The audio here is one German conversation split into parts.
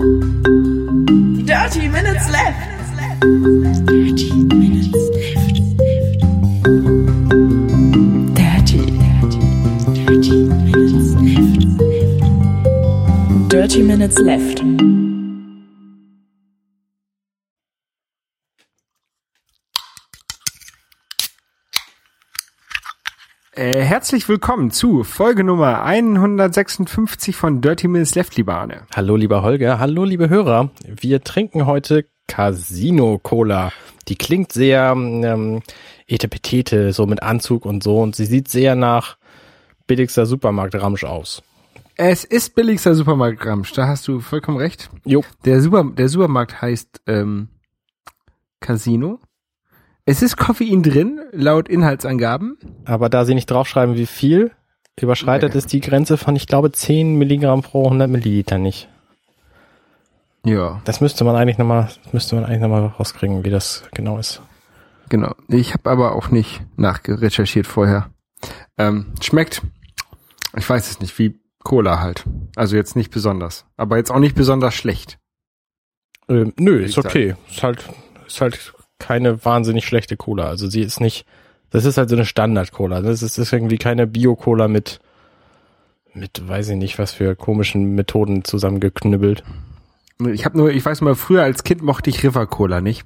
Dirty Minutes Left. Dirty Minutes Left. Dirty, dirty, dirty Minutes Left. Dirty Minutes Left. Herzlich willkommen zu Folge Nummer 156 von Dirty Minutes Left, lieber Arne. Hallo lieber Holger, hallo liebe Hörer. Wir trinken heute Casino Cola. Die klingt sehr ähm, etepetete, so mit Anzug und so und sie sieht sehr nach billigster Supermarkt-Ramsch aus. Es ist billigster Supermarkt Ramsch, da hast du vollkommen recht. Jo. Der, Super, der Supermarkt heißt ähm, Casino. Es ist Koffein drin, laut Inhaltsangaben. Aber da sie nicht draufschreiben, wie viel, überschreitet Nee. es die Grenze von, ich glaube, 10 Milligramm pro 100 Milliliter nicht. Ja, Das müsste man eigentlich nochmal, müsste man eigentlich nochmal rauskriegen, wie das genau ist. genau. Ich habe aber auch nicht nachgerecherchiert vorher. Ähm, schmeckt, ich weiß es nicht, wie Cola halt. Also jetzt nicht besonders, aber jetzt auch nicht besonders schlecht. Ähm, nö, ist okay. Ist halt, ist halt keine wahnsinnig schlechte Cola. Also sie ist nicht, das ist halt so eine Standard-Cola. Das ist, ist irgendwie keine Bio-Cola mit, mit, weiß ich nicht, was für komischen Methoden zusammengeknüppelt. Ich habe nur, ich weiß mal, früher als Kind mochte ich River Cola nicht.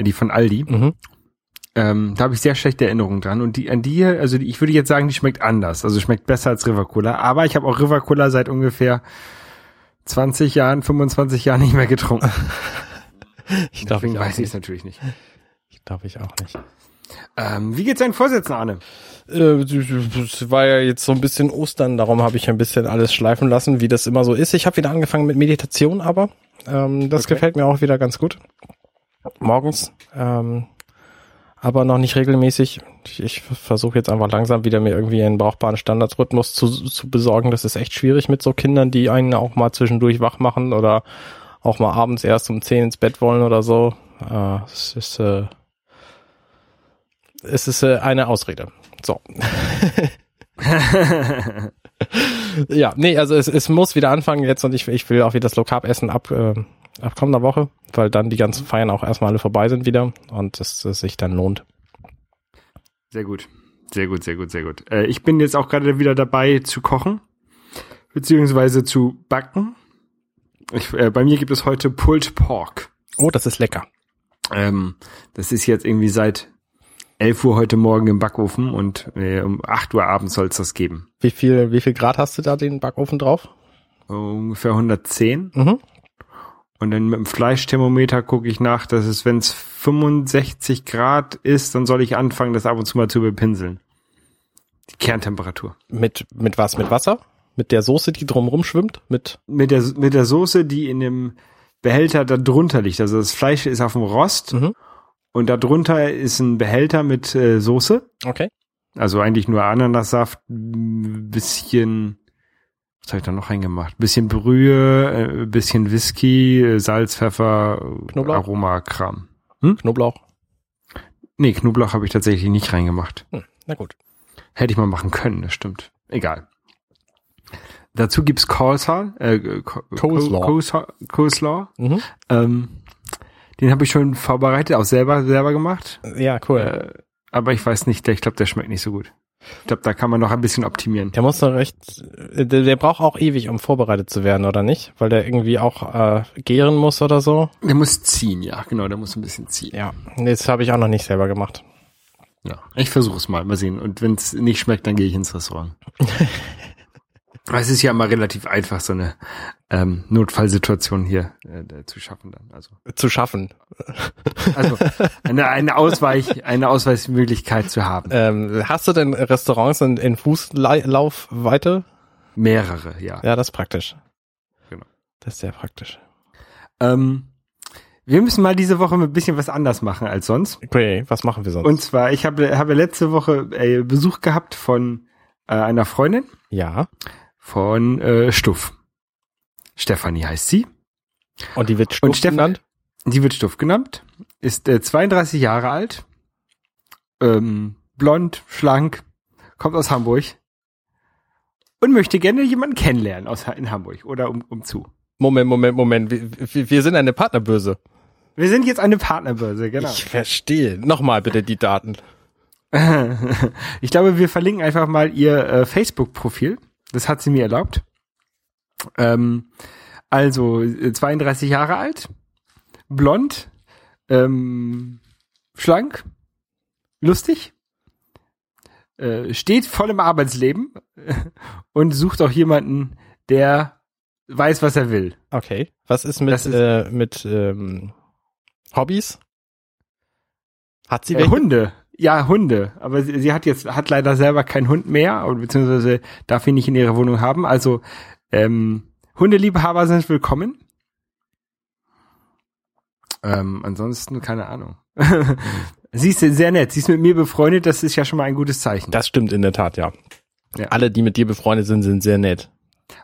Die von Aldi. Mhm. Ähm, da habe ich sehr schlechte Erinnerungen dran. Und die an die, hier, also die, ich würde jetzt sagen, die schmeckt anders. Also schmeckt besser als River Cola. Aber ich habe auch River Cola seit ungefähr 20 Jahren, 25 Jahren nicht mehr getrunken. Ich darf Deswegen ich weiß ich es nicht. natürlich nicht. Ich darf ich auch nicht. Ähm, wie geht's deinen Vorsätzen, Arne? Äh, Es war ja jetzt so ein bisschen Ostern, darum habe ich ein bisschen alles schleifen lassen, wie das immer so ist. Ich habe wieder angefangen mit Meditation, aber ähm, das Okay. gefällt mir auch wieder ganz gut. Morgens, ähm, aber noch nicht regelmäßig. Ich, ich versuche jetzt einfach langsam wieder mir irgendwie einen brauchbaren Standardrhythmus zu, zu besorgen. Das ist echt schwierig mit so Kindern, die einen auch mal zwischendurch wach machen oder auch mal abends erst um 10 ins Bett wollen oder so. Äh, es ist, äh, es ist äh, eine Ausrede. So. ja, nee, also es, es muss wieder anfangen jetzt und ich, ich will auch wieder das Low essen ab, äh, ab kommender Woche, weil dann die ganzen Feiern auch erstmal alle vorbei sind wieder und es, es sich dann lohnt. Sehr gut. Sehr gut, sehr gut, sehr gut. Äh, ich bin jetzt auch gerade wieder dabei zu kochen, beziehungsweise zu backen. Ich, äh, bei mir gibt es heute Pulled Pork. Oh, das ist lecker. Ähm, das ist jetzt irgendwie seit 11 Uhr heute Morgen im Backofen und äh, um 8 Uhr abends soll es das geben. Wie viel, wie viel Grad hast du da den Backofen drauf? Ungefähr 110. Mhm. Und dann mit dem Fleischthermometer gucke ich nach, dass es, wenn es 65 Grad ist, dann soll ich anfangen, das ab und zu mal zu bepinseln. Die Kerntemperatur. Mit, mit was? Mit Wasser? Mit der Soße, die drumrum schwimmt? Mit, Mit der, mit der Soße, die in dem Behälter da drunter liegt. Also das Fleisch ist auf dem Rost Mhm. und da drunter ist ein Behälter mit äh, Soße. okay. Also eigentlich nur Ananassaft, ein bisschen, was habe ich da noch reingemacht? Bisschen Brühe, äh, bisschen Whisky, äh, Salz, Pfeffer, Knoblauch? Aromakram. Knoblauch. Nee, Knoblauch habe ich tatsächlich nicht reingemacht. Hm, na gut. Hätte ich mal machen können, das stimmt. Egal. Dazu gibt's Coleslaw, äh, Co- Coleslaw. Coleslaw, Coleslaw. Mhm. Ähm, den habe ich schon vorbereitet, auch selber selber gemacht. Ja, cool. Äh, aber ich weiß nicht, ich glaube, der schmeckt nicht so gut. Ich glaube, da kann man noch ein bisschen optimieren. Der muss doch recht, der, der braucht auch ewig, um vorbereitet zu werden, oder nicht? Weil der irgendwie auch äh, gären muss oder so. Der muss ziehen, ja, genau, der muss ein bisschen ziehen. Ja, das habe ich auch noch nicht selber gemacht. Ja, ich versuche es mal, mal sehen. Und wenn es nicht schmeckt, dann gehe ich ins Restaurant. Aber es ist ja immer relativ einfach, so eine ähm, Notfallsituation hier äh, zu schaffen dann. Also, Zu schaffen. also eine, eine Ausweich, eine Ausweichmöglichkeit zu haben. Ähm, hast du denn Restaurants in, in Fußlaufweite? Mehrere, ja. Ja, das ist praktisch. Genau. Das ist sehr praktisch. Ähm, wir müssen mal diese Woche ein bisschen was anders machen als sonst. Okay, was machen wir sonst? Und zwar, ich habe, habe letzte Woche äh, Besuch gehabt von äh, einer Freundin ja. Von äh, Stuff. Stefanie heißt sie. Und die wird Stuff Und Steffen- genannt? Die wird Stuff genannt, ist äh, 32 Jahre alt, ähm, blond, schlank, kommt aus Hamburg und möchte gerne jemanden kennenlernen aus in Hamburg oder um, umzu. Moment, Moment, Moment. Wir, wir- wir sind eine Partnerbörse. Wir sind jetzt eine Partnerbörse, genau. Ich verstehe. Nochmal bitte die Daten. Ich glaube, wir verlinken einfach mal ihr äh, Facebook-Profil. Das hat sie mir erlaubt. Ähm, also äh, 32 Jahre alt, blond, ähm, schlank, lustig, äh, steht voll im Arbeitsleben und sucht auch jemanden, der weiß, was er will. Okay. Was ist mit, ist- äh, mit ähm, Hobbys? Hat sie Äh? Hunde. Ja, Hunde. Aber sie, sie hat jetzt, hat leider selber keinen Hund mehr, beziehungsweise darf ihn nicht in ihrer Wohnung haben. Also, ähm, Hundeliebhaber sind willkommen. Ähm, ansonsten, keine Ahnung. sie ist sehr nett. Sie ist mit mir befreundet. Das ist ja schon mal ein gutes Zeichen. Das stimmt in der Tat, ja. Ja. Alle, die mit dir befreundet sind, sind sehr nett.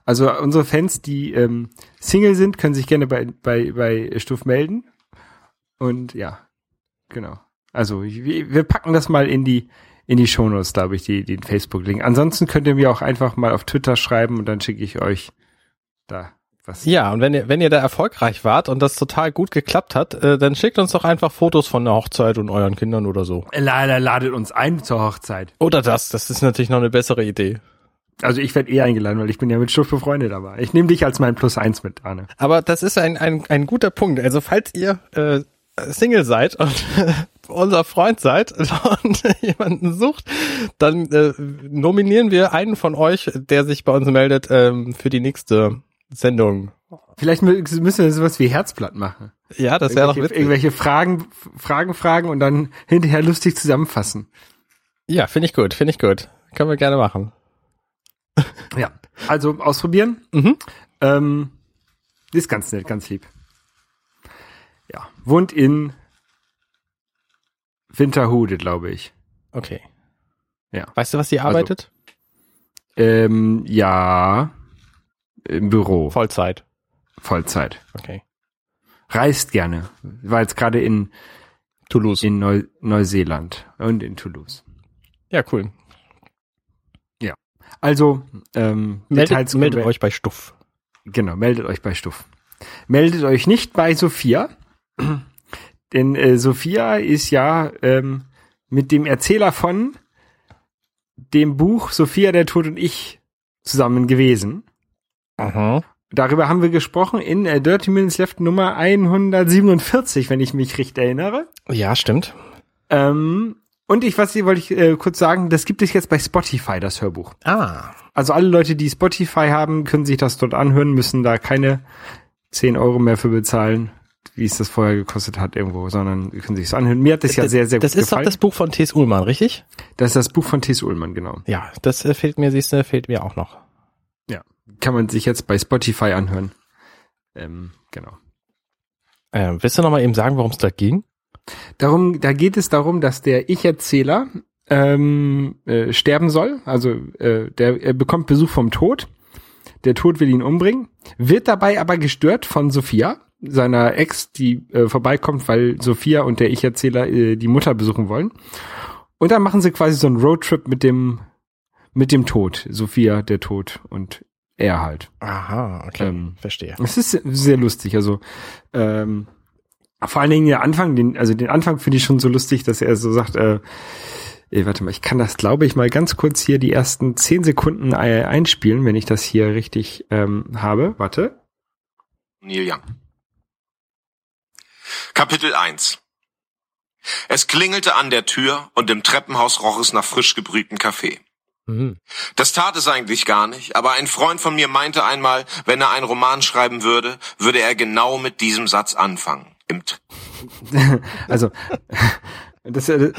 Also, unsere Fans, die ähm, Single sind, können sich gerne bei, bei, bei Stuff melden. Und ja, genau. Also, wir, wir packen das mal in die, in die Shownotes, glaube ich, die, den Facebook-Link. Ansonsten könnt ihr mir auch einfach mal auf Twitter schreiben und dann schicke ich euch da was. Ja, und wenn ihr, wenn ihr da erfolgreich wart und das total gut geklappt hat, äh, dann schickt uns doch einfach Fotos von der Hochzeit und euren Kindern oder so. Leider ladet uns ein zur Hochzeit. Oder das, das ist natürlich noch eine bessere Idee. Also ich werde eh eingeladen, weil ich bin ja mit Stuff befreundet, aber ich nehme dich als mein Plus eins mit, Arne. Aber das ist ein, ein, ein guter Punkt. Also falls ihr äh, Single seid und unser Freund seid und jemanden sucht, dann äh, nominieren wir einen von euch, der sich bei uns meldet, ähm, für die nächste Sendung. Vielleicht mü- müssen wir sowas wie Herzblatt machen. Ja, das wäre doch witzig. irgendwelche Fragen, Fragen, Fragen und dann hinterher lustig zusammenfassen. Ja, finde ich gut, finde ich gut. Können wir gerne machen. Ja, also ausprobieren. Mhm. Ähm, ist ganz nett, ganz lieb. Ja, wohnt in Winterhude, glaube ich. Okay. Ja. Weißt du, was sie arbeitet? Ähm, ja, im Büro, Vollzeit. Vollzeit. Okay. Reist gerne. War jetzt gerade in, Toulouse. in Neu Neuseeland und in Toulouse. ja, cool. Also, ähm, Meldet, Details meldet euch bei Stuff. Genau, meldet euch bei Stuff. Meldet euch nicht bei Sophia, denn äh, Sophia ist ja ähm, mit dem Erzähler von dem Buch Sophia, der Tod und ich zusammen gewesen. Aha. Darüber haben wir gesprochen in äh, Dirty Minutes Left Nummer 147, wenn ich mich richtig erinnere. Ja, stimmt. Ähm, und ich, was wollte ich äh, kurz sagen, das gibt es jetzt bei Spotify, das Hörbuch. Ah. Also alle Leute, die Spotify haben, können sich das dort anhören, müssen da keine 10 Euro mehr für bezahlen, wie es das vorher gekostet hat irgendwo, sondern können sich das anhören. Mir hat das ja sehr, sehr das gut ist doch gefallen. das Buch von T.S. Ullmann, richtig? das ist das Buch von T.S. Ullmann, genau. Ja, das äh, fehlt mir, siehst du, fehlt mir auch noch. Ja. Kann man sich jetzt bei Spotify anhören. Ähm, genau. Äh, willst du noch mal eben sagen, worum es da ging? Darum, da geht es darum, dass der Ich-Erzähler ähm, äh, sterben soll. Also äh, der er bekommt Besuch vom Tod. Der Tod will ihn umbringen, wird dabei aber gestört von Sophia, seiner Ex, die äh, vorbeikommt, weil Sophia und der Ich-Erzähler äh, die Mutter besuchen wollen. Und dann machen sie quasi so einen Roadtrip mit dem mit dem Tod. Sophia, der Tod und er halt. Aha, okay, Ähm, verstehe. Es ist sehr lustig. Also ähm, vor allen Dingen der Anfang, den, also den Anfang finde ich schon so lustig, dass er so sagt, äh, ey, warte mal, ich kann das, glaube ich, mal ganz kurz hier die ersten zehn Sekunden einspielen, wenn ich das hier richtig ähm, habe. Warte. Neil Young. Kapitel 1 Es klingelte an der Tür und im Treppenhaus roch es nach frisch gebrühtem Kaffee. Mhm. Das tat es eigentlich gar nicht, aber ein Freund von mir meinte einmal, wenn er einen Roman schreiben würde, würde er genau mit diesem Satz anfangen. Im T Also das, äh,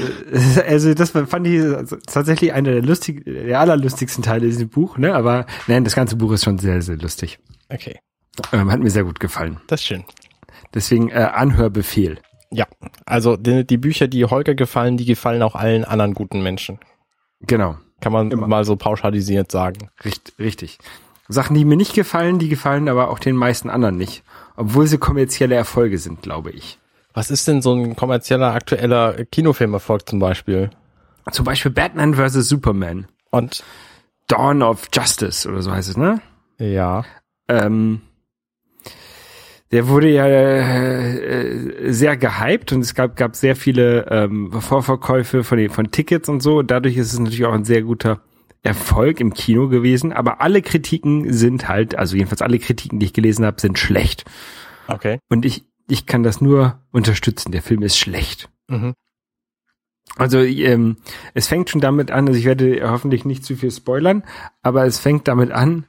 also das fand ich tatsächlich einer der lustig, der allerlustigsten Teile dieses Buch, ne? Aber nein, das ganze Buch ist schon sehr, sehr lustig. Okay, Ähm, hat mir sehr gut gefallen. das ist schön. Deswegen äh, Anhörbefehl. Ja, also die, die Bücher, die Holger gefallen, die gefallen auch allen anderen guten Menschen. Genau. Kann man Immer. mal so pauschalisiert sagen. Richt, richtig. Sachen, die mir nicht gefallen, die gefallen aber auch den meisten anderen nicht. Obwohl sie kommerzielle Erfolge sind, glaube ich. Was ist denn so ein kommerzieller, aktueller Kinofilmerfolg zum Beispiel? Zum Beispiel Batman vs. Superman. Und Dawn of Justice oder so heißt es, ne? ja, Ähm, der wurde ja äh, sehr gehypt und es gab, gab sehr viele ähm, Vorverkäufe von, den, von Tickets und so. Dadurch ist es natürlich auch ein sehr guter Erfolg im Kino gewesen. Aber alle Kritiken sind halt, also jedenfalls alle Kritiken, die ich gelesen habe, sind schlecht. Okay. Und ich, ich kann das nur unterstützen. Der Film ist schlecht. Mhm. Also ähm, es fängt schon damit an, also ich werde hoffentlich nicht zu viel spoilern, aber es fängt damit an,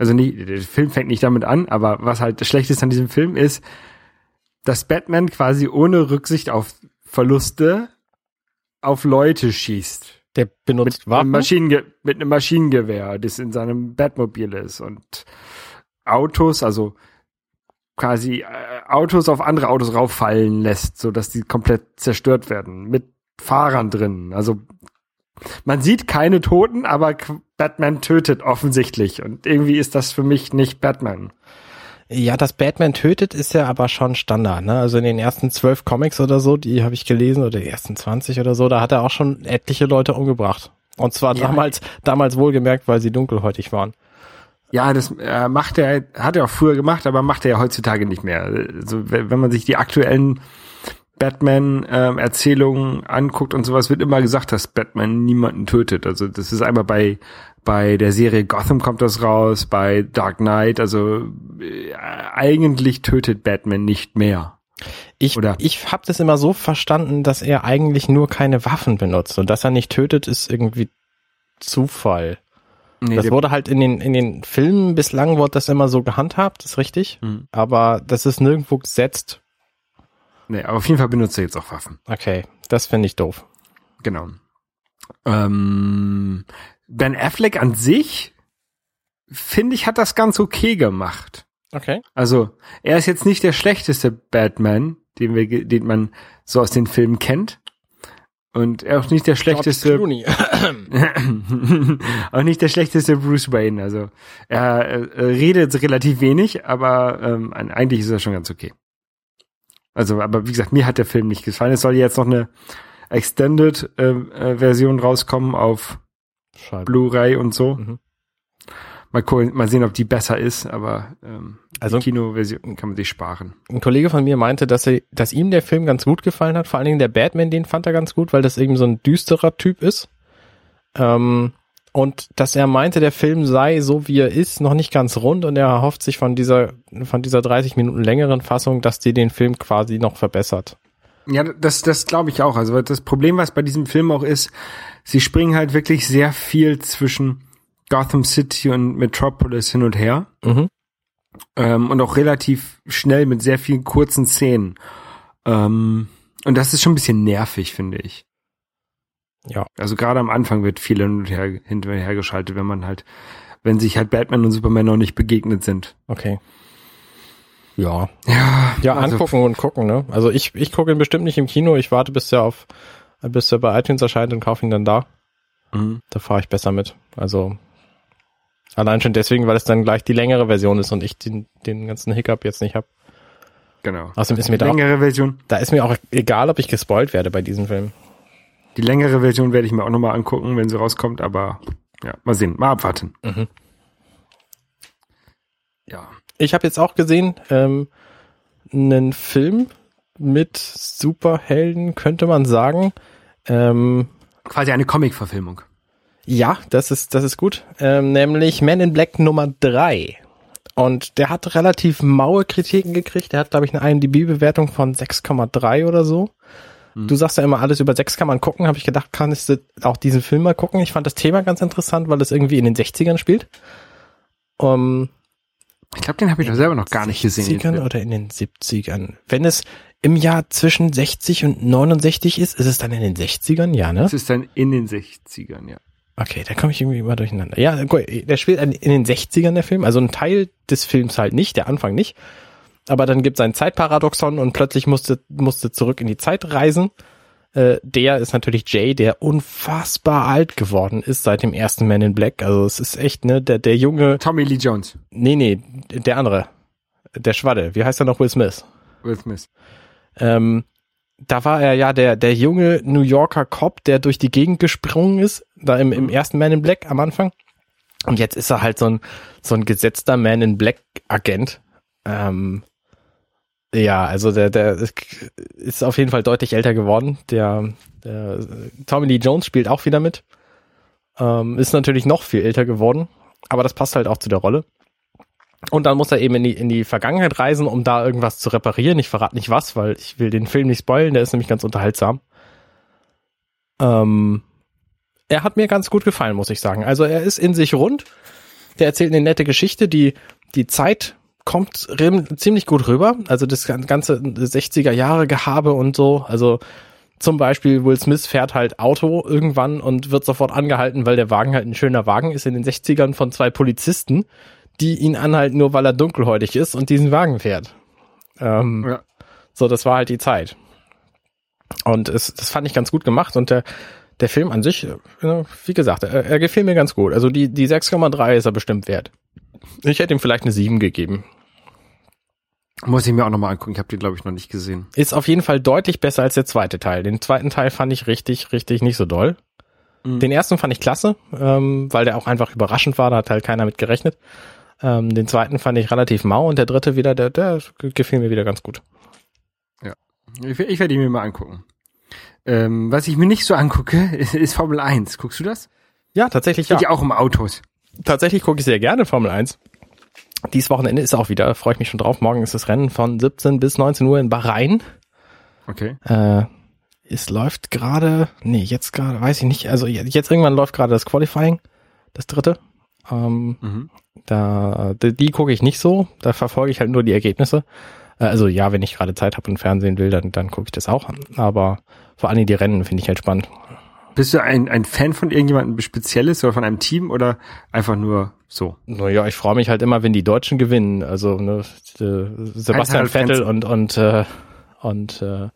also nicht, der Film fängt nicht damit an, aber was halt das Schlechteste an diesem Film ist, dass Batman quasi ohne Rücksicht auf Verluste auf Leute schießt. Der benutzt Mit Waffen. Maschinenge mit einem Maschinengewehr, das in seinem Batmobil ist und Autos, also quasi äh, Autos auf andere Autos rauffallen lässt, so dass die komplett zerstört werden mit Fahrern drin. Also man sieht keine Toten, aber Batman tötet offensichtlich und irgendwie ist das für mich nicht Batman. Ja, dass Batman tötet, ist ja aber schon Standard. Ne? Also in den ersten zwölf Comics oder so, die habe ich gelesen, oder die ersten 20 oder so, da hat er auch schon etliche Leute umgebracht. Und zwar Ja. damals, damals wohlgemerkt, weil sie dunkelhäutig waren. Ja, das äh, macht er, hat er auch früher gemacht, aber macht er ja heutzutage nicht mehr. Also wenn man sich die aktuellen Batman-Erzählungen anguckt und sowas, wird immer gesagt, dass Batman niemanden tötet. Also das ist einmal bei bei der Serie Gotham kommt das raus, bei Dark Knight. Also äh, eigentlich tötet Batman nicht mehr. Ich, Oder? ich habe das immer so verstanden, dass er eigentlich nur keine Waffen benutzt und dass er nicht tötet, ist irgendwie Zufall. Nee, das wurde halt in den, in den Filmen bislang wurde das immer so gehandhabt, ist richtig. Hm. Aber das ist nirgendwo gesetzt. Nee, aber auf jeden Fall benutzt er jetzt auch Waffen. Okay, das finde ich doof. Genau. Ähm, ben Affleck an sich, finde ich, hat das ganz okay gemacht. Okay. Also, er ist jetzt nicht der schlechteste Batman, den wir, den man so aus den Filmen kennt. Und er auch nicht der schlechteste, auch nicht der schlechteste Bruce Wayne. Also, er, äh, redet relativ wenig, aber ähm, eigentlich ist er schon ganz okay. Also, aber wie gesagt, mir hat der Film nicht gefallen. Es soll jetzt noch eine Extended äh, äh, Version rauskommen auf. Blu-ray und so. Mhm. Mal, gucken, mal sehen, ob die besser ist, aber ähm, Also- die Kinoversion kann man sich sparen. Ein Kollege von mir meinte, dass er, dass ihm der Film ganz gut gefallen hat. Vor allen Dingen der Batman, den fand er ganz gut, weil das eben so ein düsterer Typ ist. Ähm, und dass er meinte, der Film sei so wie er ist, noch nicht ganz rund und er erhofft sich von dieser, von dieser 30 Minuten längeren Fassung, dass die den Film quasi noch verbessert. Ja, das, das glaube ich auch. Also das Problem, was bei diesem Film auch ist, sie springen halt wirklich sehr viel zwischen Gotham City und Metropolis hin und her. Mhm. Ähm, und auch relativ schnell mit sehr vielen kurzen Szenen. Ähm, und das ist schon ein bisschen nervig, finde ich. Ja. Also gerade am Anfang wird viel hin und her, hin und her geschaltet, wenn man halt, wenn sich halt Batman und Superman noch nicht begegnet sind. Okay. Ja. Ja, Ja, also, angucken und gucken, ne? Also ich, ich gucke ihn bestimmt nicht im Kino. Ich warte, bis er auf, bis er bei iTunes erscheint und kaufe ihn dann da. Mhm. Da fahre ich besser mit. Also allein schon deswegen, weil es dann gleich die längere Version ist und ich den, den ganzen Hiccup jetzt nicht habe. Genau. Außerdem ist mir da auch, längere Version. da ist mir auch egal, ob ich gespoilt werde bei diesem Film. Die längere Version werde ich mir auch nochmal angucken, wenn sie rauskommt, aber ja, mal sehen, mal abwarten. Mhm. Ja. Ich habe jetzt auch gesehen, ähm, einen Film mit Superhelden, könnte man sagen. Ähm, Quasi eine Comic-Verfilmung. Ja, das ist, das ist gut. Ähm, nämlich Man in Black Nummer drei Und der hat relativ maue Kritiken gekriegt. Der hat, glaube ich, eine IMDb-Bewertung von 6,3 oder so. Du sagst ja immer, alles über 6 kann man gucken. Habe ich gedacht, kann ich auch diesen Film mal gucken. Ich fand das Thema ganz interessant, weil es irgendwie in den 60ern spielt. Um, Ich glaube, den habe ich doch selber noch gar nicht gesehen. den 60ern Film. oder in den 70ern? Wenn es im Jahr zwischen 60 und 69 ist, ist es dann in den 60ern? Ja, ne? Das ist dann in den 60ern, ja. Okay, da komme ich irgendwie immer durcheinander. Ja, gut, der spielt in den 60ern, der Film. Also ein Teil des Films halt nicht, der Anfang nicht. Aber dann gibt es ein Zeitparadoxon und plötzlich musste, musste zurück in die Zeit reisen. Äh, der ist natürlich Jay, der unfassbar alt geworden ist seit dem ersten Man in Black. Also es ist echt, ne, der, der junge, Tommy Lee Jones. nee, nee, der andere. Der Schwadde. Wie heißt er noch? Will Smith. Will Smith. Ähm, da war er ja der, der junge New Yorker Cop, der durch die Gegend gesprungen ist, da im, im ersten Man in Black am Anfang. Und jetzt ist er halt so ein, so ein gesetzter Man in Black Agent. Ähm, Ja, also der, der ist auf jeden Fall deutlich älter geworden. Der, der Tommy Lee Jones spielt auch wieder mit. Ähm, ist natürlich noch viel älter geworden, aber das passt halt auch zu der Rolle. Und dann muss er eben in die, in die Vergangenheit reisen, um da irgendwas zu reparieren. Ich verrate nicht was, weil ich will den Film nicht spoilen, der ist nämlich ganz unterhaltsam. Ähm, er hat mir ganz gut gefallen, muss ich sagen. Also er ist in sich rund. Der erzählt eine nette Geschichte, die die Zeit kommt ziemlich gut rüber. Also das ganze 60er Jahre Gehabe und so. Also zum Beispiel Will Smith fährt halt Auto irgendwann und wird sofort angehalten, weil der Wagen halt ein schöner Wagen ist in den 60ern von zwei Polizisten, die ihn anhalten, nur weil er dunkelhäutig ist und diesen Wagen fährt. Ähm, ja. So, das war halt die Zeit. Und es, das fand ich ganz gut gemacht und der, der Film an sich, wie gesagt, er, er gefiel mir ganz gut. Also die, die 6,3 ist er bestimmt wert. Ich hätte ihm vielleicht eine 7 gegeben. Muss ich mir auch nochmal angucken. Ich habe die, glaube ich, noch nicht gesehen. Ist auf jeden Fall deutlich besser als der zweite Teil. Den zweiten Teil fand ich richtig, richtig nicht so doll. Mhm. Den ersten fand ich klasse, ähm, weil der auch einfach überraschend war. Da hat halt keiner mit gerechnet. Ähm, den zweiten fand ich relativ mau und der dritte wieder, der, der gefiel mir wieder ganz gut. Ja, ich, ich werde ihn mir mal angucken. Ähm, was ich mir nicht so angucke, ist, ist Formel 1. Guckst du das? Ja, tatsächlich ja. auch um Autos. Tatsächlich gucke ich sehr gerne Formel 1. Dies Wochenende ist auch wieder, freue ich mich schon drauf. Morgen ist das Rennen von 17 bis 19 Uhr in Bahrain. Okay. Äh, es läuft gerade, nee, jetzt gerade, weiß ich nicht, also jetzt irgendwann läuft gerade das Qualifying, das dritte. Ähm, mhm. Da, die, die gucke ich nicht so, da verfolge ich halt nur die Ergebnisse. Äh, also ja, wenn ich gerade Zeit habe und Fernsehen will, dann, dann gucke ich das auch. Aber vor allem die Rennen finde ich halt spannend. Bist du ein, ein Fan von irgendjemandem Spezielles oder von einem Team oder einfach nur so? Naja, ich freue mich halt immer, wenn die Deutschen gewinnen. Also ne, Sebastian Vettel und und äh, und äh,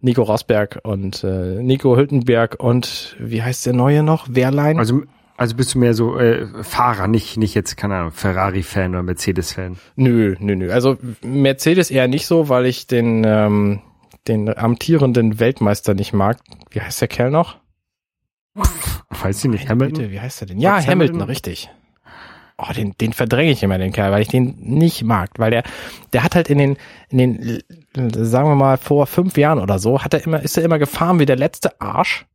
Nico Rosberg und äh, Nico Hülkenberg und wie heißt der neue noch? Wehrlein? Also also bist du mehr so äh, Fahrer, nicht nicht jetzt keine Ahnung Ferrari-Fan oder Mercedes-Fan? Nö, nö, nö. Also Mercedes eher nicht so, weil ich den ähm, den amtierenden Weltmeister nicht mag. Wie heißt der Kerl noch? Weiß ich nicht, Hamilton? Bitte, wie heißt der denn? Ja, Hamilton, Hamilton, richtig. Oh, den, den verdränge ich immer, den Kerl, weil ich den nicht mag, weil der, der hat halt in den, in den, sagen wir mal, vor fünf Jahren oder so, hat er immer, ist er immer gefahren wie der letzte Arsch.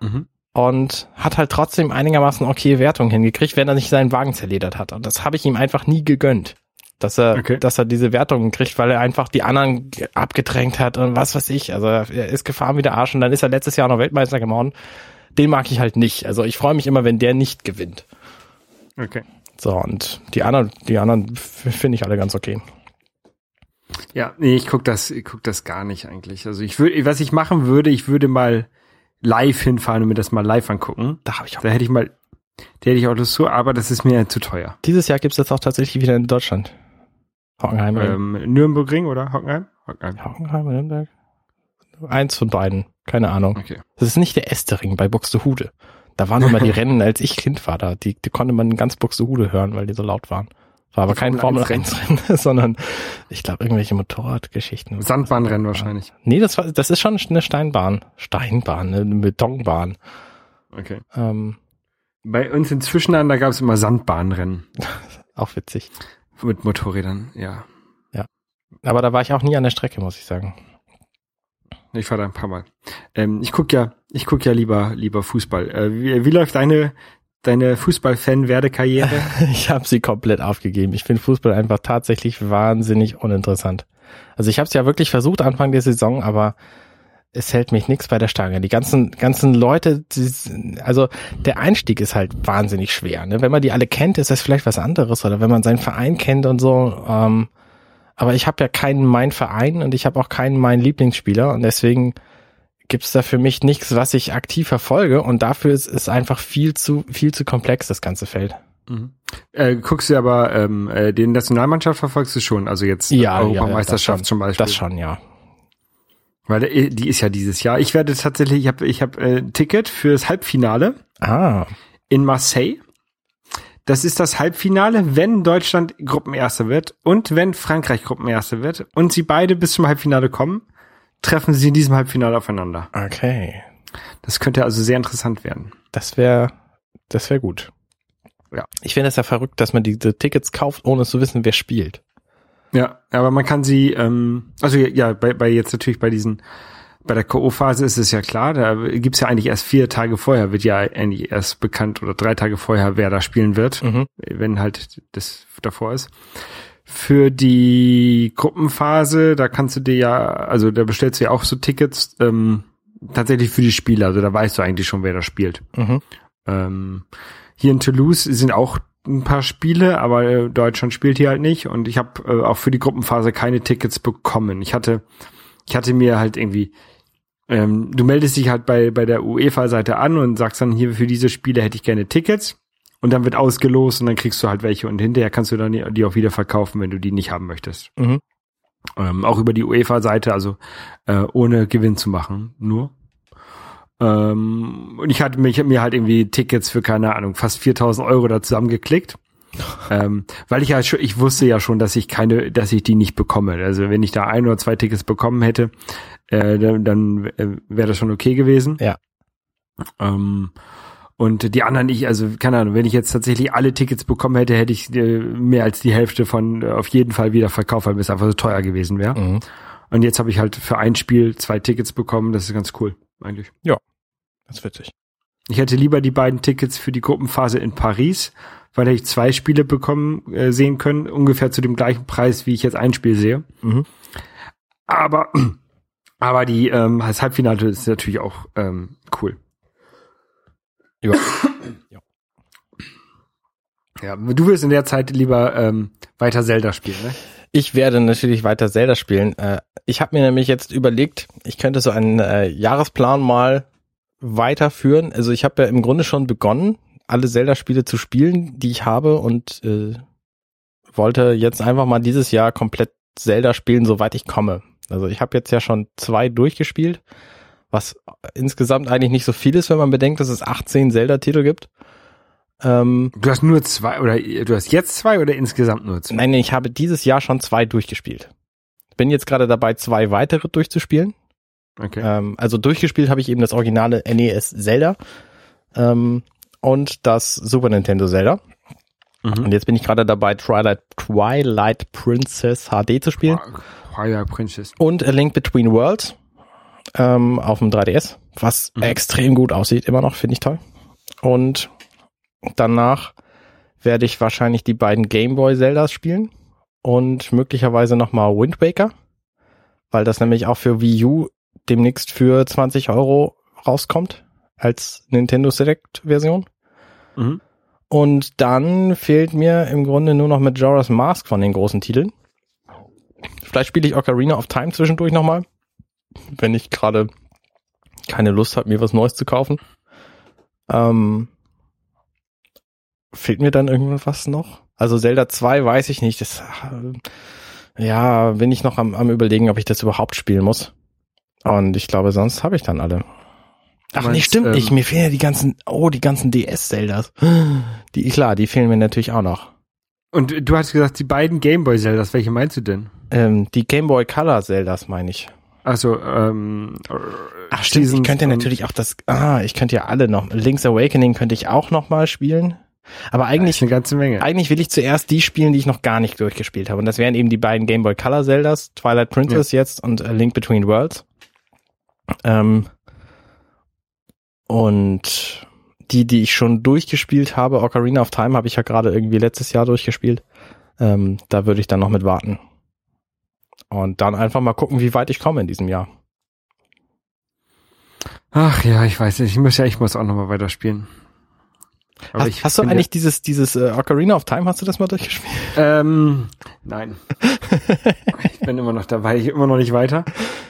Mhm. Und hat halt trotzdem einigermaßen okay Wertung hingekriegt, wenn er nicht seinen Wagen zerledert hat. Und das habe ich ihm einfach nie gegönnt dass er, okay. dass er diese Wertungen kriegt, weil er einfach die anderen abgedrängt hat und was weiß ich. Also er ist gefahren wie der Arsch und dann ist er letztes Jahr noch Weltmeister geworden den mag ich halt nicht. Also ich freue mich immer, wenn der nicht gewinnt. Okay. So, und die anderen, die anderen finde ich alle ganz okay. Ja, nee, ich guck das, ich guck das gar nicht eigentlich. Also ich würde, was ich machen würde, ich würde mal live hinfahren und mir das mal live angucken. Da habe ich auch. Da hätte ich mal, da hätte ich auch Lust zu, aber das ist mir zu teuer. Dieses Jahr gibt's das auch tatsächlich wieder in Deutschland. Hockenheim. Ähm, Nürnbergring oder Hockenheim? Hockenheim. Hockenheim, Nürnberg. Eins von beiden. Keine Ahnung. Okay. Das ist nicht der Estering bei Buxtehude. Da waren immer die Rennen, als ich Kind war da. Die, die konnte man in ganz Buxtehude hören, weil die so laut waren. War aber kein Formel 1 Rennen, sondern ich glaube irgendwelche Motorradgeschichten. Sandbahnrennen wahrscheinlich. Nee, das war, das ist schon eine Steinbahn. Steinbahn, eine Betonbahn. Okay. Ähm, Bei uns inzwischen an, da gab es immer Sandbahnrennen. auch witzig. Mit Motorrädern, ja. Ja. Aber da war ich auch nie an der Strecke, muss ich sagen. Ich war da ein paar Mal. Ähm, ich guck ja, ich guck ja lieber, lieber Fußball. Äh, wie, wie läuft deine, deine Fußballfan-Werdekarriere? ich habe sie komplett aufgegeben. Ich finde Fußball einfach tatsächlich wahnsinnig uninteressant. Also ich habe es ja wirklich versucht Anfang der Saison, aber es hält mich nichts bei der Stange. Die ganzen ganzen Leute, die, also der Einstieg ist halt wahnsinnig schwer. Ne? Wenn man die alle kennt, ist das vielleicht was anderes. Oder wenn man seinen Verein kennt und so. Ähm, aber ich habe ja keinen mein Verein und ich habe auch keinen mein Lieblingsspieler und deswegen gibt's da für mich nichts, was ich aktiv verfolge und dafür ist es einfach viel zu viel zu komplex das ganze Feld. Mhm. Äh, guckst du aber ähm, äh, den Nationalmannschaft verfolgst du schon, also jetzt ja, Europameisterschaft ja, zum Beispiel. Das schon, ja. Weil der, die ist ja dieses Jahr. Ich werde tatsächlich, ich habe ich hab, äh, Ticket fürs Halbfinale ah. in Marseille. Das ist das Halbfinale, wenn Deutschland Gruppenerster wird und wenn Frankreich Gruppenerster wird und sie beide bis zum Halbfinale kommen, treffen sie in diesem Halbfinale aufeinander. Okay. Das könnte also sehr interessant werden. Das wäre, das wäre gut. Ja. Ich finde es ja verrückt, dass man diese Tickets kauft, ohne zu wissen, wer spielt. Ja, aber man kann sie, ähm, also ja, bei, bei jetzt natürlich bei diesen, bei der K.O.-Phase ist es ja klar, da gibt's ja eigentlich erst vier Tage vorher, wird ja eigentlich erst bekannt oder drei Tage vorher, wer da spielen wird, Mhm. wenn halt das davor ist. Für die Gruppenphase, da kannst du dir ja, also da bestellst du ja auch so Tickets, ähm, tatsächlich für die Spiele, also da weißt du eigentlich schon, wer da spielt. Mhm. Ähm, hier in Toulouse sind auch ein paar Spiele, aber äh, Deutschland spielt hier halt nicht und ich habe äh, auch für die Gruppenphase keine Tickets bekommen. Ich hatte, ich hatte mir halt irgendwie, ähm, du meldest dich halt bei bei der UEFA-Seite an und sagst dann hier für diese Spiele hätte ich gerne Tickets und dann wird ausgelost und dann kriegst du halt welche und hinterher kannst du dann die, auch wieder verkaufen, wenn du die nicht haben möchtest. Mhm. Ähm, auch über die UEFA-Seite, also äh, ohne Gewinn zu machen, nur. Ähm, und ich hatte mich mir halt irgendwie Tickets für keine Ahnung fast 4000 Euro da zusammengeklickt, ähm, weil ich ja schon, ich wusste ja schon, dass ich keine, dass ich die nicht bekomme. Also wenn ich da ein oder zwei Tickets bekommen hätte, äh, dann, dann äh, wäre das schon okay gewesen. Ja. Ähm, und die anderen nicht, also keine Ahnung, wenn ich jetzt tatsächlich alle Tickets bekommen hätte, hätte ich äh, mehr als die Hälfte von äh, auf jeden Fall wieder verkauft, weil es einfach so teuer gewesen wäre. Mhm. Und jetzt habe ich halt für ein Spiel zwei Tickets bekommen. Das ist ganz cool, eigentlich. Das ist witzig. Ich hätte lieber die beiden Tickets für die Gruppenphase in Paris, weil hätte ich zwei Spiele bekommen äh, sehen können, ungefähr zu dem gleichen Preis, wie ich jetzt ein Spiel sehe. Mhm. Aber aber die ähm, das Halbfinale ist natürlich auch ähm, cool. Ja. Ja, du willst in der Zeit lieber ähm, weiter Zelda spielen, ne? Ich werde natürlich weiter Zelda spielen. Äh, ich habe mir nämlich jetzt überlegt, ich könnte so einen äh, Jahresplan mal weiterführen. Also ich habe ja im Grunde schon begonnen, alle Zelda-Spiele zu spielen, die ich habe und äh, wollte jetzt einfach mal dieses Jahr komplett Zelda spielen, soweit ich komme. Also ich habe jetzt ja schon zwei durchgespielt, was insgesamt eigentlich nicht so viel ist, wenn man bedenkt, dass es 18 Zelda-Titel gibt. Ähm, Du hast nur zwei oder du hast jetzt zwei oder insgesamt nur zwei? Nein, ich habe dieses Jahr schon zwei durchgespielt. Bin jetzt gerade dabei, zwei weitere durchzuspielen. Okay. Ähm, also durchgespielt habe ich eben das originale NES Zelda ähm, und das Super Nintendo Zelda. Mhm. Und jetzt bin ich gerade dabei, Twilight, Twilight Princess HD zu spielen. Fire Princess. Und A Link Between Worlds ähm, auf dem 3DS, was Mhm. extrem gut aussieht, immer noch, finde ich toll. Und danach werde ich wahrscheinlich die beiden Gameboy Zeldas spielen und möglicherweise nochmal Wind Waker, weil das nämlich auch für Wii U demnächst für 20 Euro rauskommt als Nintendo Select Version. Mhm. Und dann fehlt mir im Grunde nur noch Majora's Mask von den großen Titeln. Vielleicht spiele ich Ocarina of Time zwischendurch nochmal, wenn ich gerade keine Lust habe, mir was Neues zu kaufen. Ähm, fehlt mir dann irgendwas noch? Also Zelda 2 weiß ich nicht. Das, äh, ja, bin ich noch am, am überlegen, ob ich das überhaupt spielen muss. Und ich glaube, sonst habe ich dann alle. Ach nee, meinst, stimmt ähm, nicht. Mir fehlen ja die ganzen, oh, die ganzen DS-Zeldas. Die, klar, die fehlen mir natürlich auch noch. Und du hast gesagt, die beiden Gameboy Zeldas, welche meinst du denn? Ähm, die Game Boy Color Zeldas meine ich. Also, ähm, Ach stimmt, ich Seasons könnte und- natürlich auch das, ah, ich könnte ja alle noch, Link's Awakening könnte ich auch noch mal spielen. Aber eigentlich eigentlich, eine ganze Menge. eigentlich will ich zuerst die spielen, die ich noch gar nicht durchgespielt habe. Und das wären eben die beiden Game Boy Color Zeldas, Twilight Princess jetzt und A Link Between Worlds. Ähm, und die, die ich schon durchgespielt habe, Ocarina of Time, habe ich ja gerade irgendwie letztes Jahr durchgespielt. Ähm, da würde ich dann noch mit warten. Und dann einfach mal gucken, wie weit ich komme in diesem Jahr. Ach ja, ich weiß nicht. Ich muss ja, ich muss auch noch mal weiterspielen. Aber Hast, hast du eigentlich dieses, dieses äh, Ocarina of Time, hast du das mal durchgespielt? Ja, ähm, nein. ich bin immer noch dabei, ich immer noch nicht weiter.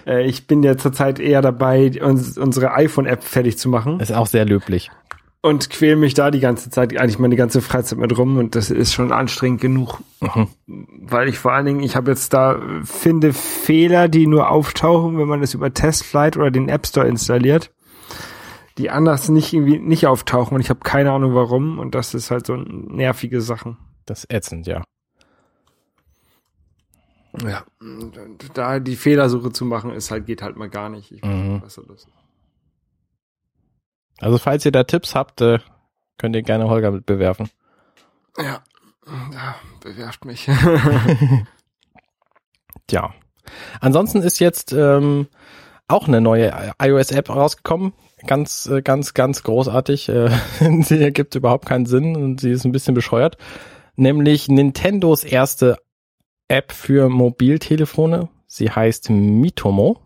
Äh, ich bin ja zurzeit eher dabei, uns, unsere iPhone-App fertig zu machen Ist auch sehr löblich. und quäle mich da die ganze Zeit, eigentlich meine ganze Freizeit mit rum und das ist schon anstrengend genug. Mhm. Weil ich vor allen Dingen, ich habe jetzt da, finde Fehler, die nur auftauchen, wenn man das über Testflight oder den App Store installiert, die anders nicht irgendwie nicht auftauchen und ich habe keine Ahnung warum und das ist halt so nervige Sachen. Das ätzend, ja. Ja, da die Fehlersuche zu machen, ist halt, geht halt mal gar nicht. Ich Mhm. was soll das? Also falls ihr da Tipps habt, äh, könnt ihr gerne Holger mit bewerfen. Ja, ja bewerft mich. Tja. Ansonsten ist jetzt ähm, auch eine neue iOS-App rausgekommen. Ganz, äh, ganz, ganz großartig. Äh, sie ergibt überhaupt keinen Sinn und sie ist ein bisschen bescheuert. Nämlich Nintendos erste App für Mobiltelefone. Sie heißt Mitomo.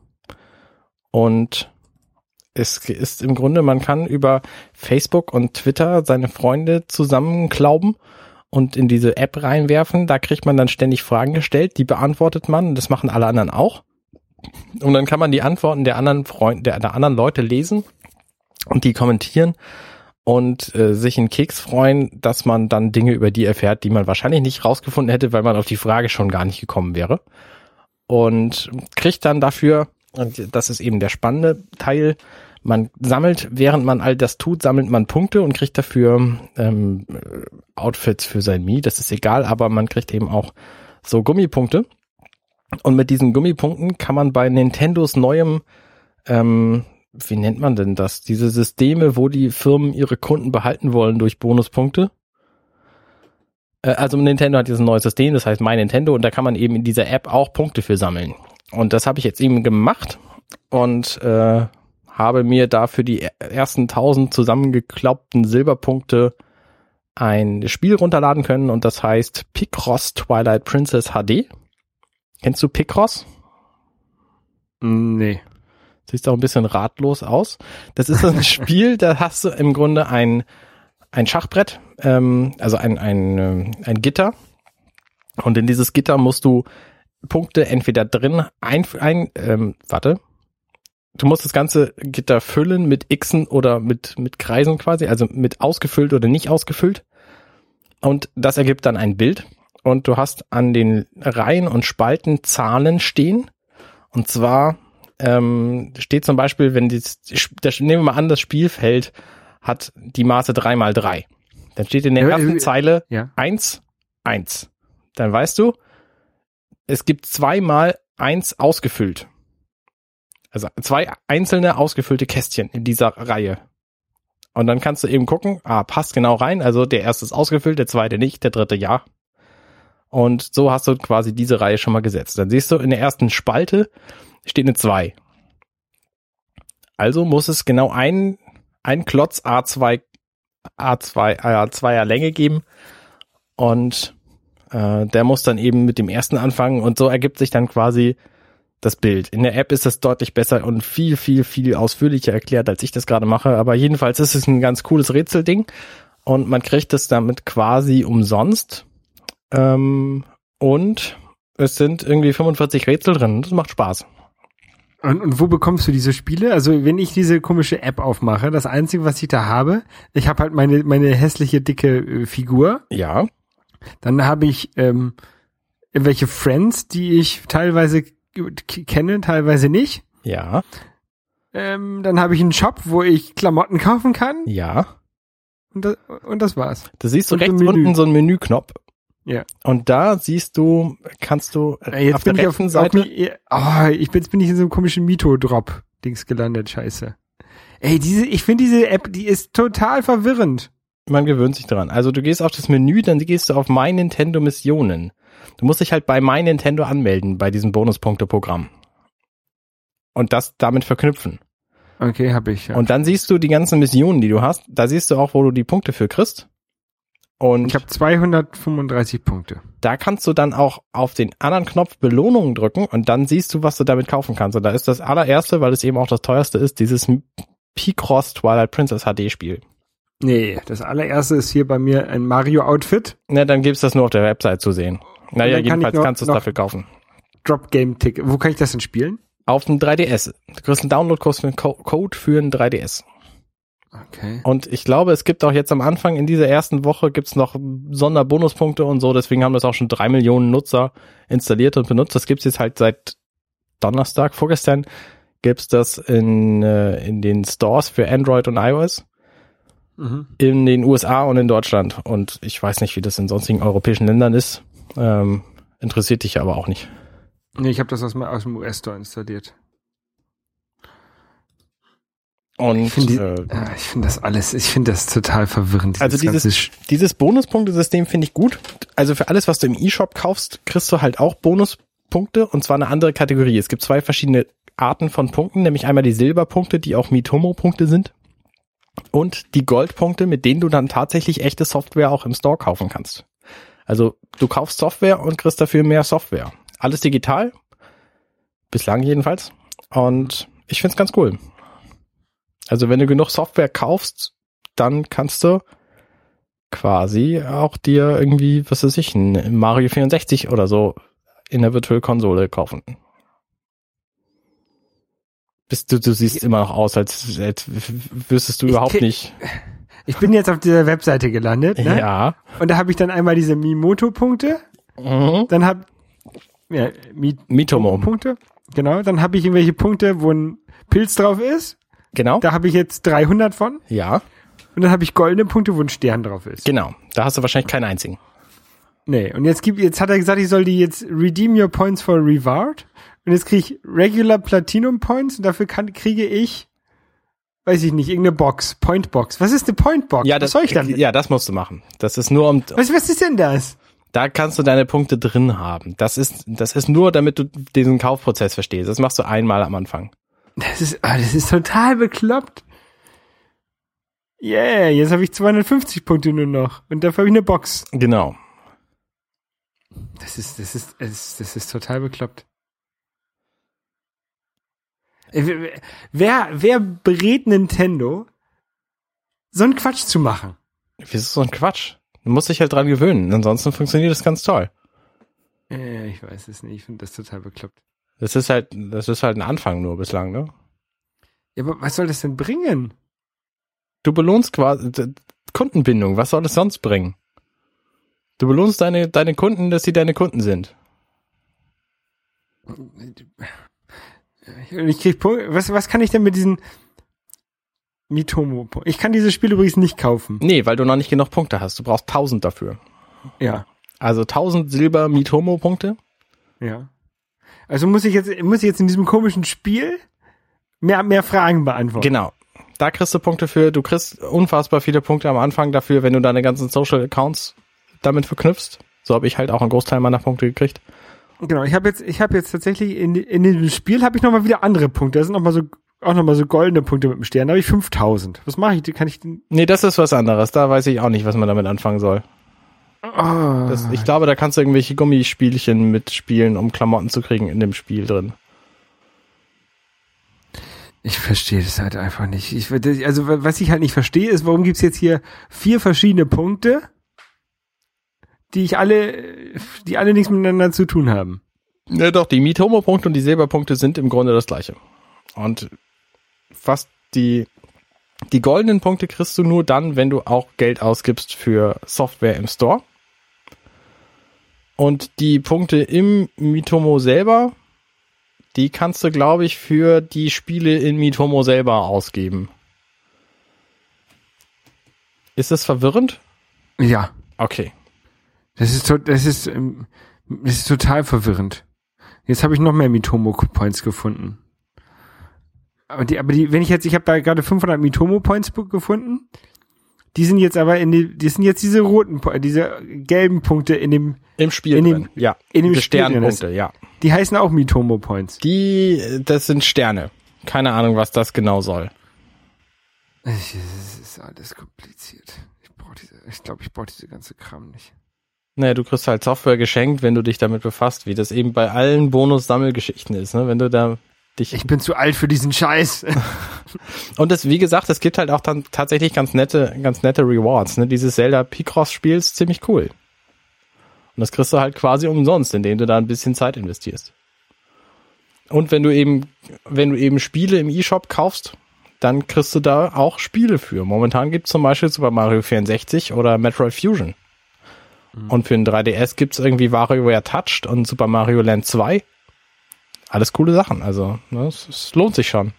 Und es ist im Grunde, man kann über Facebook und Twitter seine Freunde zusammenklauben und in diese App reinwerfen. Da kriegt man dann ständig Fragen gestellt, die beantwortet man. Das machen alle anderen auch. Und dann kann man die Antworten der anderen Freunde, der, der anderen Leute lesen und die kommentieren und äh, sich in Keks freuen, dass man dann Dinge über die erfährt, die man wahrscheinlich nicht rausgefunden hätte, weil man auf die Frage schon gar nicht gekommen wäre. Und kriegt dann dafür, und das ist eben der spannende Teil, man sammelt, während man all das tut, sammelt man Punkte und kriegt dafür ähm, Outfits für sein Mi. Das ist egal, aber man kriegt eben auch so Gummipunkte. Und mit diesen Gummipunkten kann man bei Nintendos neuem, ähm, wie nennt man denn das? Diese Systeme, wo die Firmen ihre Kunden behalten wollen durch Bonuspunkte. Äh, also Nintendo hat dieses neue System, das heißt My Nintendo, und da kann man eben in dieser App auch Punkte für sammeln. Und das habe ich jetzt eben gemacht und äh, habe mir dafür die ersten 1000 zusammengeklappten Silberpunkte ein Spiel runterladen können und das heißt Picross Twilight Princess HD. Kennst du Picross? Nee. Siehst auch ein bisschen ratlos aus. Das ist ein Spiel, da hast du im Grunde ein, ein Schachbrett, ähm, also ein, ein, ähm, ein Gitter. Und in dieses Gitter musst du Punkte entweder drin ein, ein ähm, warte, du musst das ganze Gitter füllen mit Xen oder mit, mit Kreisen quasi, also mit ausgefüllt oder nicht ausgefüllt. Und das ergibt dann ein Bild. Und du hast an den Reihen und Spalten Zahlen stehen. Und zwar ähm, steht zum Beispiel, wenn die, das, nehmen wir mal an, das Spielfeld hat die Maße drei mal drei. Dann steht in der Ja, ersten äh, Zeile Ja. eins eins. Dann weißt du, es gibt zweimal eins ausgefüllt. Also zwei einzelne ausgefüllte Kästchen in dieser Reihe. Und dann kannst du eben gucken, ah, passt genau rein. Also der erste ist ausgefüllt, der zweite nicht, der dritte ja. Und so hast du quasi diese Reihe schon mal gesetzt. Dann siehst du, in der ersten Spalte steht eine 2. Also muss es genau ein, ein Klotz A2, A2, A2er Länge geben. Und äh, der muss dann eben mit dem ersten anfangen und so ergibt sich dann quasi das Bild. In der App ist das deutlich besser und viel, viel, viel ausführlicher erklärt, als ich das gerade mache. Aber jedenfalls ist es ein ganz cooles Rätselding und man kriegt es damit quasi umsonst. Ähm, und es sind irgendwie 45 Rätsel drin. Das macht Spaß. Und, und wo bekommst du diese Spiele? Also wenn ich diese komische App aufmache, das Einzige, was ich da habe, ich habe halt meine, meine hässliche dicke äh, Figur. Ja, Dann habe ich ähm, irgendwelche Friends, die ich teilweise kenne, teilweise nicht. ja, Ähm, dann habe ich einen Shop, wo ich Klamotten kaufen kann. ja. Und das, und das war's. Du siehst so Und so rechts unten so einen Menüknopf. Ja. Und da siehst du, kannst du äh, Jetzt auf der bin ich auf, Seite. Oh, ich bin, jetzt bin ich in so einem komischen Mito-Drop-Dings gelandet, scheiße. Ey, diese, ich finde diese App, die ist total verwirrend. Man gewöhnt sich dran. Also du gehst auf das Menü, dann gehst du auf My Nintendo Missionen. Du musst dich halt bei My Nintendo anmelden, bei diesem Bonuspunkte-Programm. Und das damit verknüpfen. Okay, habe ich. Ja. Und dann siehst du die ganzen Missionen, die du hast. Da siehst du auch, wo du die Punkte für kriegst. Und ich habe 235 Punkte. da kannst du dann auch auf den anderen Knopf Belohnungen drücken und dann siehst du, was du damit kaufen kannst. Und da ist das allererste, weil es eben auch das teuerste ist, dieses Picross Twilight Princess HD Spiel. Nee, das allererste ist hier bei mir ein Mario-Outfit. Na, dann gibt's das nur auf der Website zu sehen. Naja, kann jedenfalls noch- kannst du es dafür kaufen. Drop-Game-Ticket. Wo kann ich das denn spielen? Auf dem 3DS. Du kriegst einen Download-Code für einen 3DS. Okay. Und ich glaube, es gibt auch jetzt am Anfang in dieser ersten Woche gibt's noch Sonderbonuspunkte und so. Deswegen haben das auch schon drei Millionen Nutzer installiert und benutzt. Das gibt's jetzt halt seit Donnerstag, vorgestern gibt's das in, äh, in den Stores für Android und iOS Mhm. in den USA und in Deutschland. Und ich weiß nicht, wie das in sonstigen europäischen Ländern ist. Ähm, interessiert dich aber auch nicht. Nee, ich habe das aus, aus dem US-Store installiert. Und Ich finde äh, ich finde das alles, ich finde das total verwirrend. Also dieses- ganze Sch- Dieses Bonuspunktesystem finde ich gut. Also für alles, was du im E-Shop kaufst, kriegst du halt auch Bonuspunkte Punkte und zwar eine andere Kategorie. Es gibt zwei verschiedene Arten von Punkten, nämlich einmal die Silberpunkte, die auch Mitomo-Punkte sind und die Goldpunkte, mit denen du dann tatsächlich echte Software auch im Store kaufen kannst. Also du kaufst Software und kriegst dafür mehr Software. Alles digital, bislang jedenfalls. Und ich find's ganz cool. Also wenn du genug Software kaufst, dann kannst du quasi auch dir irgendwie, was weiß ich, ein Mario 64 oder so in der Virtual Konsole kaufen. Bist du, du siehst immer noch aus, als, als wüsstest du überhaupt nicht. Ich bin jetzt auf dieser Webseite gelandet, ne? Ja. Und da habe ich dann einmal diese Mimoto-Punkte, Mhm. dann hab ja, Mi Mitomo. Punkte, genau, dann habe ich irgendwelche Punkte, wo ein Pilz drauf ist. Genau. Da habe ich jetzt 300 von. Ja, Und dann habe ich goldene Punkte, wo ein Stern drauf ist. genau. Da hast du wahrscheinlich keinen einzigen. Nee, und jetzt gibt, jetzt hat er gesagt, ich soll die jetzt redeem your points for reward. Und jetzt kriege ich regular Platinum Points und dafür kann, kriege ich, weiß ich nicht, irgendeine Box, Point Box. Was ist eine Point Box? Ja, was das, soll ich dann? ja, das musst du machen. Das ist nur um, Was, was ist denn das? da kannst du deine Punkte drin haben. Das ist, das ist nur, damit du diesen Kaufprozess verstehst. Das machst du einmal am Anfang. Das ist, ah, das ist total bekloppt. Yeah, jetzt habe ich 250 Punkte nur noch. Und dafür habe ich eine Box. Genau. Das ist, das ist, das ist, das ist total bekloppt. Äh, wer- Wer, wer berät Nintendo, so einen Quatsch zu machen? Wieso so ein Quatsch? Du musst dich halt dran gewöhnen. Ansonsten funktioniert das ganz toll. Äh, ich weiß es nicht. Ich finde das total bekloppt. Das ist halt, das ist halt ein Anfang nur bislang, ne? Ja, aber was soll das denn bringen? Du belohnst quasi Kundenbindung. Was soll es sonst bringen? Du belohnst deine, deine Kunden, dass sie deine Kunden sind. Ich krieg Punkte. Was, was kann ich denn mit diesen Mitomo? Ich kann dieses Spiel übrigens nicht kaufen. Nee, weil du noch nicht genug Punkte hast. Du brauchst 1000 dafür. Ja, Also 1000 Silber Mitomo Punkte. ja. Also muss ich jetzt, muss ich jetzt in diesem komischen Spiel mehr, mehr Fragen beantworten. Genau. Da kriegst du Punkte für. Du kriegst unfassbar viele Punkte am Anfang dafür, wenn du deine ganzen Social Accounts damit verknüpfst. So habe ich halt auch einen Großteil meiner Punkte gekriegt. Genau, ich habe jetzt, ich habe jetzt tatsächlich in, in diesem Spiel habe ich noch mal wieder andere Punkte. Da sind noch mal so auch noch mal so goldene Punkte mit dem Stern. Da habe ich 5000. Was mache ich? Kann ich den? Nee, das ist was anderes. Da weiß ich auch nicht, was man damit anfangen soll. Das, ich glaube, da kannst du irgendwelche Gummispielchen mitspielen, um Klamotten zu kriegen in dem Spiel drin. ich verstehe das halt einfach nicht. Ich, also was ich halt nicht verstehe, ist, warum gibt's jetzt hier vier verschiedene Punkte, die ich alle, die alle nichts miteinander zu tun haben. Ja, doch, die Mitomo-Punkte und die Silberpunkte sind im Grunde das gleiche. Und fast die, die goldenen Punkte kriegst du nur dann, wenn du auch Geld ausgibst für Software im Store. Und die Punkte im Mitomo selber, die kannst du, glaube ich, für die Spiele in Mitomo selber ausgeben. Ist das verwirrend? Ja, Okay. das ist das ist ähm, das ist total verwirrend. Jetzt habe ich noch mehr Mitomo Points gefunden. Aber die, aber die, wenn ich jetzt, ich habe da gerade 500 Mitomo Points gefunden. Die sind jetzt aber in die, die sind jetzt diese roten, diese gelben Punkte in dem, Im Spiel In dem- drin. Ja. in dem Spiel drin. Sternpunkte, ja. die heißen auch Mitomo Points. Die, das sind Sterne. Keine Ahnung, was das genau soll. Es ist alles kompliziert. Ich brauche diese, ich glaube, ich brauche diese ganze Kram nicht. Naja, du kriegst halt Software geschenkt, wenn du dich damit befasst, wie das eben bei allen Bonus-Sammelgeschichten ist, ne? Wenn du da dich. Ich bin zu alt für diesen Scheiß. Und das, wie gesagt, es gibt halt auch dann tatsächlich ganz nette, ganz nette Rewards, ne? Dieses Zelda Picross-Spiel ist ziemlich cool. Und das kriegst du halt quasi umsonst, indem du da ein bisschen Zeit investierst. Und wenn du eben, wenn du eben Spiele im E-Shop kaufst, dann kriegst du da auch Spiele für. Momentan gibt's zum Beispiel Super Mario 64 oder Metroid Fusion. Und für den 3DS gibt's irgendwie WarioWare Touched und Super Mario Land 2. Alles coole Sachen, also ne, es, es lohnt sich schon.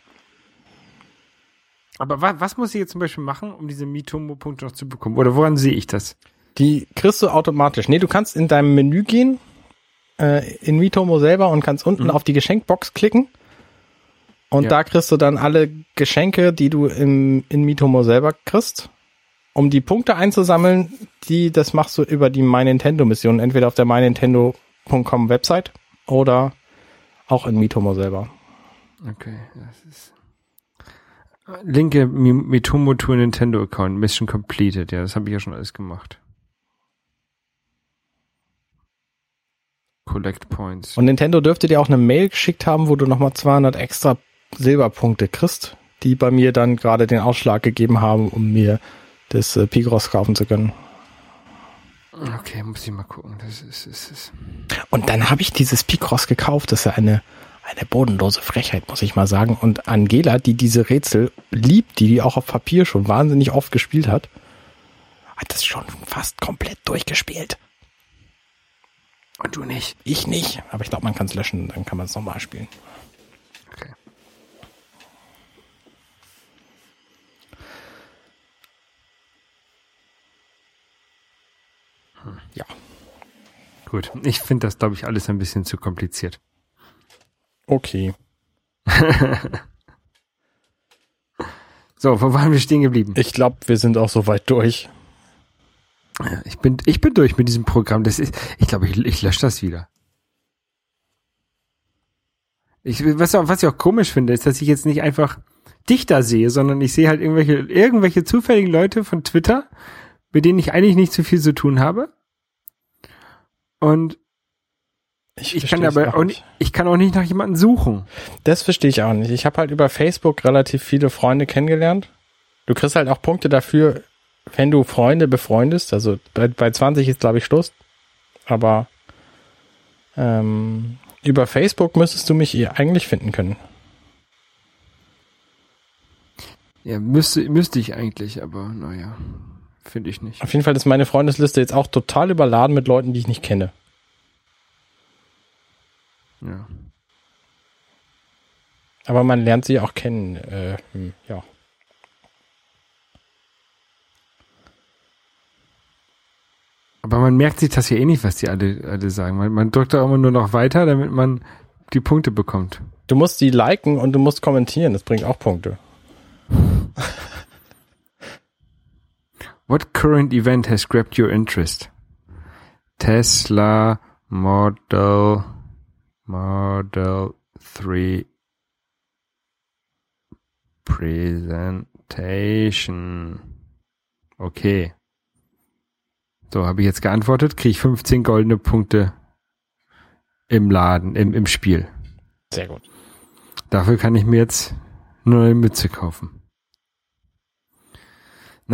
Aber wa was muss ich jetzt zum Beispiel machen, um diese Mitomo-Punkte noch zu bekommen? Oder woran sehe ich das? Die kriegst du automatisch. Nee, du kannst in deinem Menü gehen, äh, in Mitomo selber und kannst unten auf die Geschenkbox klicken. Und Ja. da kriegst du dann alle Geschenke, die du im, in Mitomo selber kriegst. Um die Punkte einzusammeln, die, das machst du über die My Nintendo Mission, entweder auf der mynintendo.com Website oder auch in Mitomo selber. Okay, das ist. Linke Mi- Mitomo Tour Nintendo Account, Mission completed. Ja, das habe ich ja schon alles gemacht. Collect Points. Und Nintendo dürfte dir auch eine Mail geschickt haben, wo du nochmal 200 extra Silberpunkte kriegst, die bei mir dann gerade den Ausschlag gegeben haben, um mir das äh, Pigros kaufen zu können. Okay, muss ich mal gucken. Das ist, ist, ist. Und dann habe ich dieses Picross gekauft. Das ist ja eine, eine bodenlose Frechheit, muss ich mal sagen. Und Angela, die diese Rätsel liebt, die die auch auf Papier schon wahnsinnig oft gespielt hat, hat das schon fast komplett durchgespielt. Und du nicht. Ich nicht, aber ich glaube, man kann es löschen, dann kann man es nochmal spielen. Ja. Gut. Ich finde das, glaube ich, alles ein bisschen zu kompliziert. Okay. So, wo waren wir stehen geblieben? Ich glaube, wir sind auch soweit durch. Ja, Ich bin, ich bin durch mit diesem Programm. Das ist, ich glaube, ich, ich lösche das wieder. Ich, was, was ich auch komisch finde, ist, dass ich jetzt nicht einfach dich da sehe, sondern ich sehe halt irgendwelche, irgendwelche zufälligen Leute von Twitter, mit denen ich eigentlich nicht so viel zu tun habe. Und ich kann versteh's aber auch nicht, ich kann auch nicht nach jemandem suchen. Das verstehe ich auch nicht. Ich habe halt über Facebook relativ viele Freunde kennengelernt. Du kriegst halt auch Punkte dafür, wenn du Freunde befreundest. Also bei, bei 20 ist, glaube ich, Schluss. Aber ähm, über Facebook müsstest du mich eigentlich finden können. Ja, müsste, müsste ich eigentlich, aber naja, finde ich nicht. Auf jeden Fall ist meine Freundesliste jetzt auch total überladen mit Leuten, die ich nicht kenne. Ja. Aber man lernt sie auch kennen. Äh, hm, ja. Aber man merkt sich das ja eh nicht, was die alle, alle sagen. Man, man drückt da immer nur noch weiter, damit man die Punkte bekommt. Du musst sie liken und du musst kommentieren. Das bringt auch Punkte. What current event has grabbed your interest? Tesla Model Model 3 Presentation. Okay. So, habe ich jetzt geantwortet, kriege ich 15 goldene Punkte im Laden, im, im Spiel. Sehr gut. Dafür kann ich mir jetzt nur eine Mütze kaufen.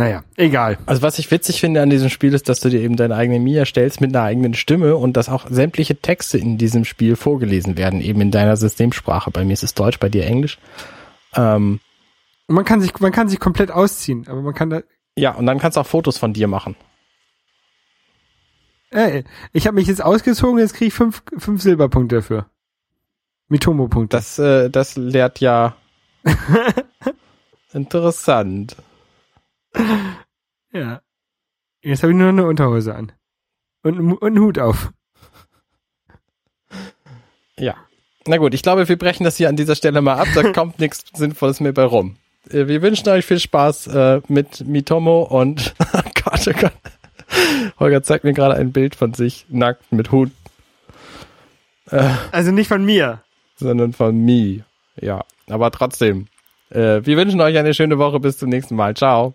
Naja, egal. Also was ich witzig finde an diesem Spiel ist, dass du dir eben deine eigene Mia stellst mit einer eigenen Stimme und dass auch sämtliche Texte in diesem Spiel vorgelesen werden, eben in deiner Systemsprache. Bei mir ist es Deutsch, bei dir Englisch. Ähm, man kann sich, man kann sich komplett ausziehen, aber man kann da, ja, und dann kannst du auch Fotos von dir machen. ey, ich habe mich jetzt ausgezogen, jetzt kriege ich fünf, fünf Silberpunkte dafür. Mitomo-Punkte. Das, äh, das lehrt ja interessant. Ja. Jetzt habe ich nur eine Unterhose an. Und, und einen Hut auf. Ja. Na gut, ich glaube, wir brechen das hier an dieser Stelle mal ab. Da kommt nichts Sinnvolles mehr bei rum. Äh, Wir wünschen euch viel Spaß äh, mit Mitomo und Gott, oh Gott. Holger zeigt mir gerade ein Bild von sich nackt mit Hut, Also nicht von mir. sondern von Mi. Ja, aber trotzdem. Äh, wir wünschen euch eine schöne Woche. Bis zum nächsten Mal. Ciao.